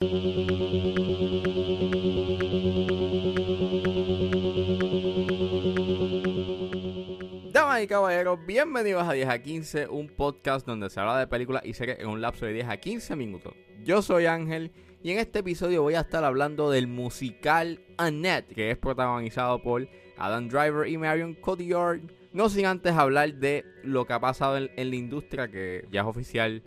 Damas y caballeros, bienvenidos a 10 a 15, un podcast donde se habla de películas y series en un lapso de 10 a 15 minutos. Yo soy Ángel y en este episodio voy a estar hablando del musical Annette, que es protagonizado por Adam Driver y Marion Cotillard. No sin antes hablar de lo que ha pasado en, la industria, que ya es oficial,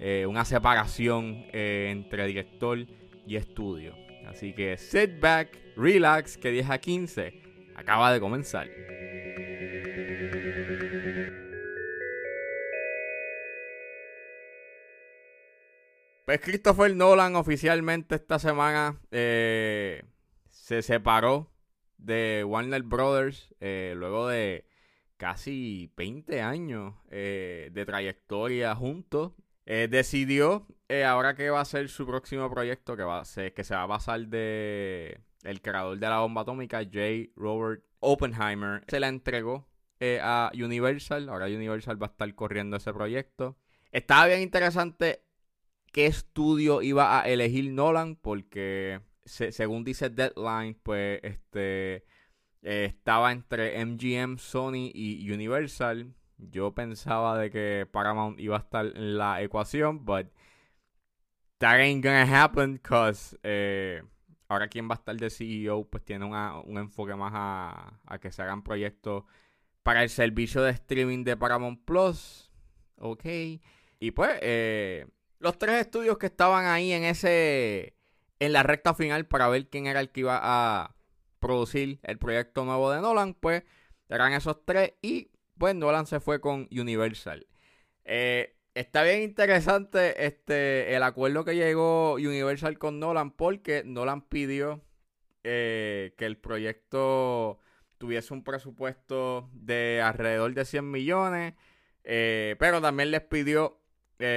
eh, una separación eh, entre director y estudio. Así que sit back, relax, que 10 a 15 acaba de comenzar. Pues Christopher Nolan oficialmente esta semana eh, se separó de Warner Brothers luego de casi 20 años de trayectoria juntos. Decidió ahora que va a ser su próximo proyecto que va que se va a basar de el creador de la bomba atómica J. Robert Oppenheimer se la entregó a Universal. Ahora Universal va a estar corriendo ese proyecto. Estaba bien interesante qué estudio iba a elegir Nolan, porque según dice Deadline, pues este eh, estaba entre MGM, Sony y Universal. Yo pensaba de que Paramount iba a estar en la ecuación, but that ain't gonna happen, because eh, ahora quien va a estar de CEO, pues tiene un enfoque más a, a que se hagan proyectos para el servicio de streaming de Paramount Plus. Ok. Y pues, eh, los tres estudios que estaban ahí en ese en la recta final para ver quién era el que iba a producir el proyecto nuevo de Nolan, pues eran esos tres y pues Nolan se fue con Universal. Eh, está bien interesante este el acuerdo que llegó Universal con Nolan porque Nolan pidió eh, que el proyecto tuviese un presupuesto de alrededor de 100 millones, eh, pero también les pidió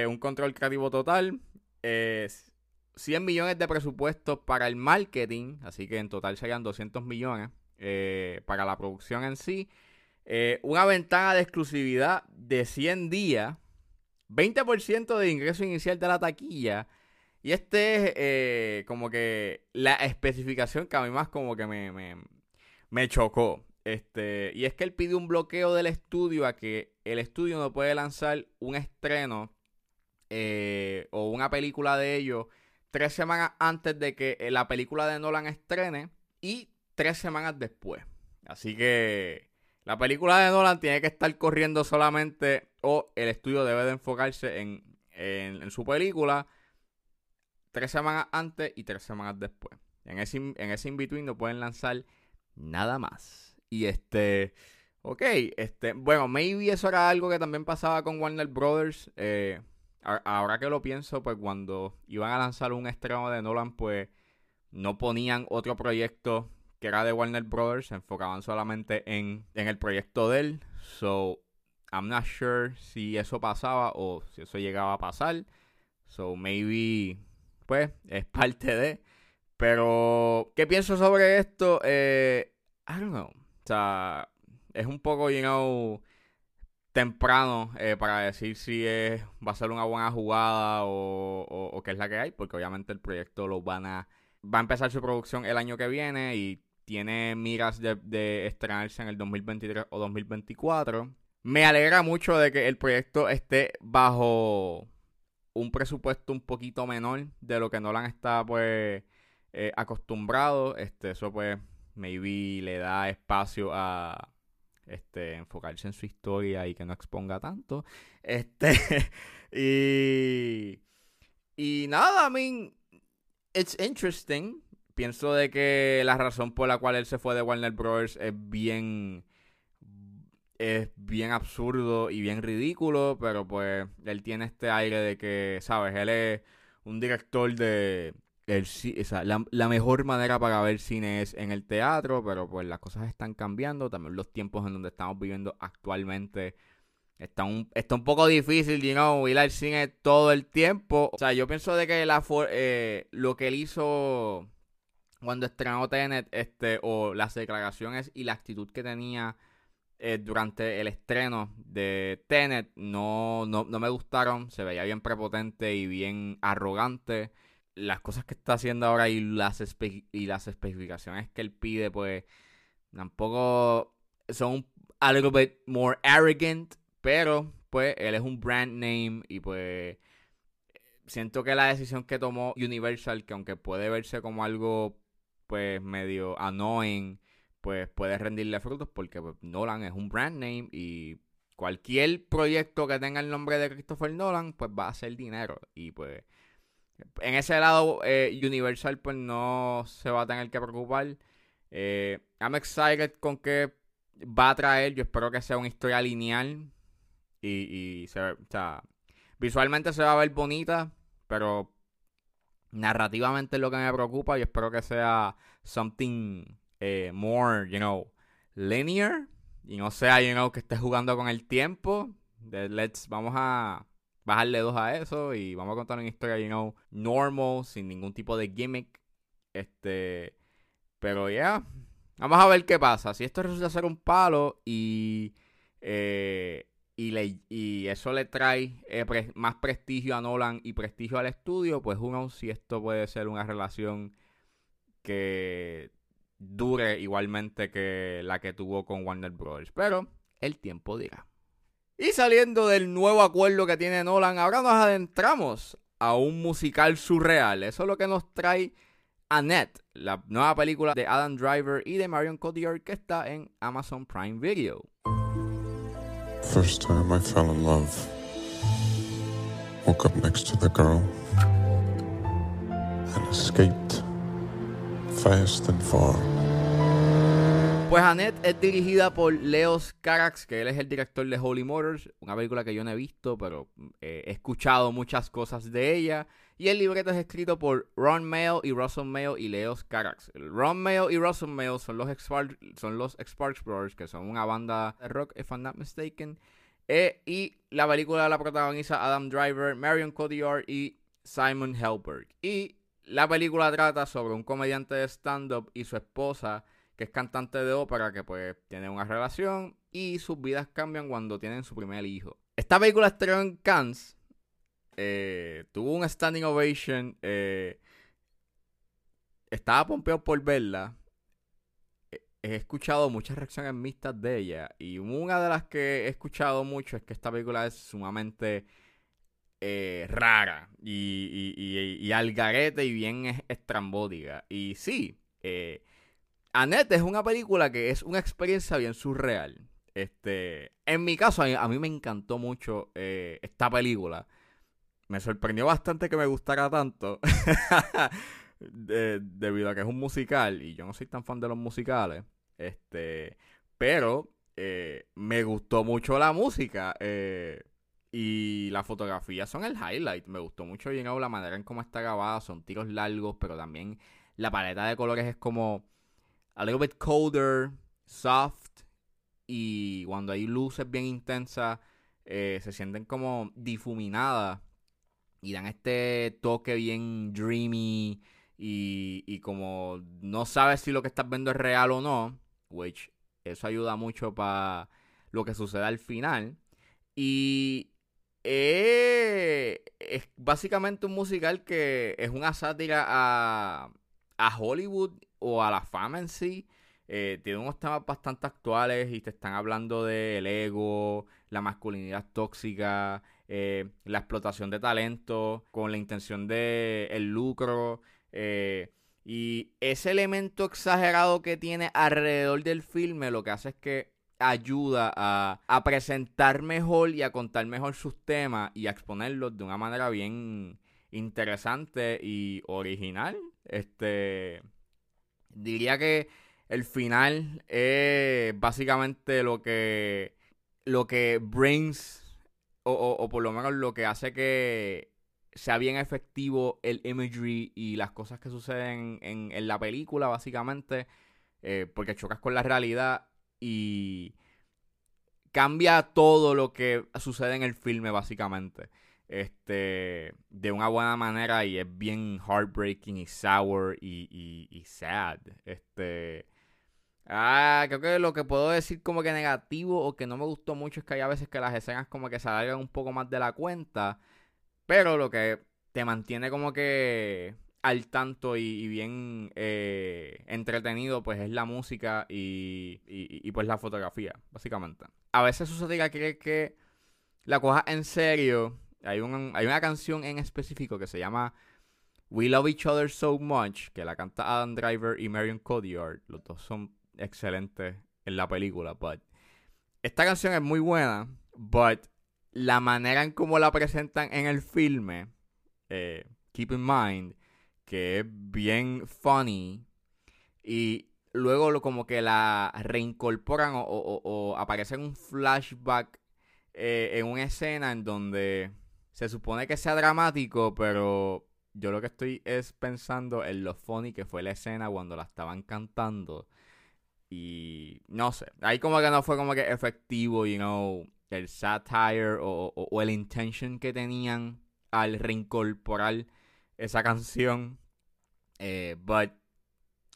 un control creativo total, 100 eh, millones de presupuesto para el marketing, así que en total serían 200 millones para la producción en sí, una ventana de exclusividad de 100 días, 20% de ingreso inicial de la taquilla, y este es como que la especificación que a mí más como que me, me, me chocó. Este, y es que él pide un bloqueo del estudio a que el estudio no puede lanzar un estreno eh, o una película de ellos tres semanas antes de que eh, la película de Nolan estrene y tres semanas después. Así que la película de Nolan tiene que estar corriendo solamente o el estudio debe de enfocarse en, en, su película tres semanas antes y tres semanas después. En ese, en ese in-between no pueden lanzar nada más. Y este... Ok, este, bueno, maybe eso era algo que también pasaba con Warner Brothers. Eh, ahora que lo pienso, pues cuando iban a lanzar un estreno de Nolan, pues no ponían otro proyecto que era de Warner Brothers, se enfocaban solamente en, el proyecto de él. So, I'm not sure si eso pasaba o si eso llegaba a pasar. So, maybe, pues, es parte de. Pero, ¿qué pienso sobre esto? Eh, I don't know. O sea, es un poco, you know, temprano eh, para decir si es, va a ser una buena jugada o, o, qué es la que hay, porque obviamente el proyecto lo van a va a empezar su producción el año que viene y tiene miras de, de estrenarse en el 2023 o 2024. Me alegra mucho de que el proyecto esté bajo un presupuesto un poquito menor de lo que Nolan está pues eh, acostumbrado. Este, eso pues maybe le da espacio a, este, enfocarse en su historia y que no exponga tanto. Este, y, y nada, I mean, it's interesting. Pienso de que la razón por la cual él se fue de Warner Bros. es bien, es bien absurdo y bien ridículo, pero pues él tiene este aire de que, ¿sabes? Él es un director de el, la, mejor manera para ver cine es en el teatro, pero pues las cosas están cambiando. También los tiempos en donde estamos viviendo actualmente está un, está un poco difícil, you know, ir al cine todo el tiempo. O sea, yo pienso de que la eh, lo que él hizo cuando estrenó Tenet, este, o las declaraciones y la actitud que tenía eh, durante el estreno de Tenet no, no, no me gustaron. Se veía bien prepotente y bien arrogante. las cosas que está haciendo ahora y las, y las especificaciones que él pide, pues tampoco son a little bit more arrogant, pero pues él es un brand name y pues siento que la decisión que tomó Universal, que aunque puede verse como algo pues medio annoying, pues puede rendirle frutos porque pues, Nolan es un brand name y cualquier proyecto que tenga el nombre de Christopher Nolan, pues va a hacer dinero y pues en ese lado, eh, Universal pues no se va a tener que preocupar. Eh, I'm excited con que va a traer. Yo espero que sea una historia lineal. Y, se, o sea, visualmente se va a ver bonita, pero narrativamente es lo que me preocupa. Y espero que sea something eh, more, you know, linear. Y no sea, you know, que esté jugando con el tiempo. let's, vamos a bajarle dos a eso y vamos a contar una historia, you know, normal, sin ningún tipo de gimmick. Este, pero ya, vamos a ver qué pasa. Si esto resulta ser un palo y, eh, y, eso le trae eh, más prestigio a Nolan y prestigio al estudio, pues uno, si esto puede ser una relación que dure igualmente que la que tuvo con Warner Bros. Pero el tiempo dirá. Y saliendo del nuevo acuerdo que tiene Nolan, ahora nos adentramos a un musical surreal. Eso es lo que nos trae Annette, la nueva película de Adam Driver y de Marion Cotillard que está en Amazon Prime Video. First time I fell in love. Woke up next to the girl and escaped fast and far. Pues Annette es dirigida por Leos Carax, que él es el director de Holy Motors, una película que yo no he visto, pero eh, he escuchado muchas cosas de ella. Y el libreto es escrito por Ron Mayo y Russell Mayo y Leos Carax. Ron Mayo y Russell Mayo son los, son los Sparks Brothers, que son una banda de rock, if I'm not mistaken. Eh, y la película la protagoniza Adam Driver, Marion Cotillard y Simon Helberg. Y la película trata sobre un comediante de stand-up y su esposa que es cantante de ópera, que pues tiene una relación y sus vidas cambian cuando tienen su primer hijo. Esta película estrenó en Cannes, eh, tuvo un standing ovation, eh, estaba pompeado por verla. He escuchado muchas reacciones mixtas de ella y una de las que he escuchado mucho es que esta película es sumamente eh, rara y, y, y, al garete y bien estrambótica. Y sí, eh, Annette es una película que es una experiencia bien surreal. Este, en mi caso, a mí, me encantó mucho eh, esta película. Me sorprendió bastante que me gustara tanto. debido a que es un musical y yo no soy tan fan de los musicales. Este, pero eh, me gustó mucho la música. Eh, y la fotografía son el highlight. Me gustó mucho you la manera en cómo está grabada. Son tiros largos, pero también la paleta de colores es como a little bit colder, soft, y cuando hay luces bien intensas, eh, se sienten como difuminadas y dan este toque bien dreamy y, y como no sabes si lo que estás viendo es real o no, which eso ayuda mucho para lo que sucede al final. Y eh, es básicamente un musical que es una sátira a, a Hollywood o a la fama en sí. Eh, tiene unos temas bastante actuales y te están hablando del ego, la masculinidad tóxica, eh, la explotación de talento con la intención de el lucro. Eh, y ese elemento exagerado que tiene alrededor del filme lo que hace es que ayuda a, a presentar mejor y a contar mejor sus temas y a exponerlos de una manera bien interesante y original. Este Diría que el final es básicamente lo que lo que brings o, por lo menos lo que hace que sea bien efectivo el imagery y las cosas que suceden en, la película básicamente eh, porque chocas con la realidad y cambia todo lo que sucede en el filme básicamente este, de una buena manera y es bien heartbreaking y sour y, y, sad. Este, ah, creo que lo que puedo decir como que negativo o que no me gustó mucho es que hay a veces que las escenas como que se alargan un poco más de la cuenta, pero lo que te mantiene como que al tanto y, bien eh, entretenido, pues es la música y, y, pues la fotografía, básicamente. A veces sucede que que la coja en serio. Hay, un, hay una canción en específico que se llama We Love Each Other So Much, que la canta Adam Driver y Marion Cotillard. Los dos son excelentes en la película, but esta canción es muy buena, but la manera en cómo la presentan en el filme, eh, keep in mind, que es bien funny y luego como que la reincorporan o, aparece en un flashback eh, en una escena en donde se supone que sea dramático, pero yo lo que estoy es pensando en lo funny que fue la escena cuando la estaban cantando. Y no sé, ahí como que no fue como que efectivo, you know, el satire o, o el intention que tenían al reincorporar esa canción. Eh, but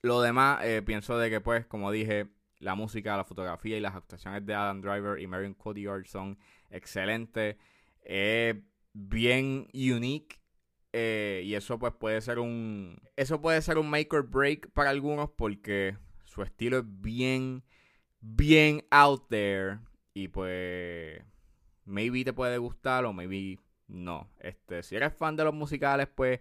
lo demás, eh, pienso de que, pues, como dije, la música, la fotografía y las actuaciones de Adam Driver y Marion Cotillard son excelentes. Es bien unique. Eh, y eso pues puede ser un. Eso puede ser un make or break para algunos. Porque su estilo es bien. Bien out there. Y pues. Maybe te puede gustar o maybe no. Este, si eres fan de los musicales, pues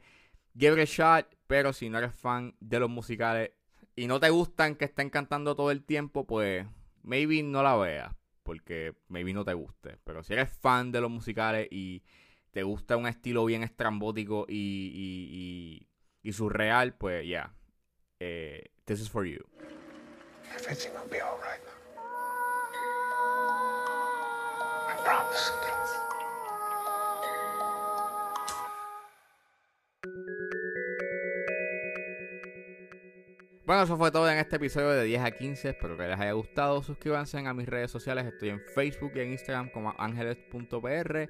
give it a shot. Pero si no eres fan de los musicales y no te gustan que estén cantando todo el tiempo, pues maybe no la veas. Porque maybe no te guste. Pero si eres fan de los musicales y te gusta un estilo bien estrambótico y, y, y, surreal, pues ya. Yeah. Eh, this is for you. Everything will be alright. I promise. Bueno, eso fue todo en este episodio de 10 a 15. Espero que les haya gustado. Suscríbanse a mis redes sociales. Estoy en Facebook y en Instagram como ángeles.pr.